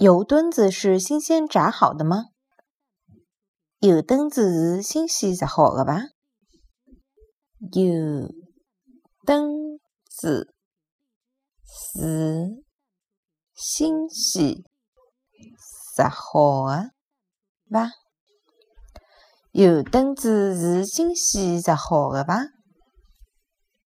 油墩子是新鲜炸好的吗？油墩子是新鲜炸好的吧？油墩子是新鲜炸好的吧？油墩子是新鲜炸好的吧？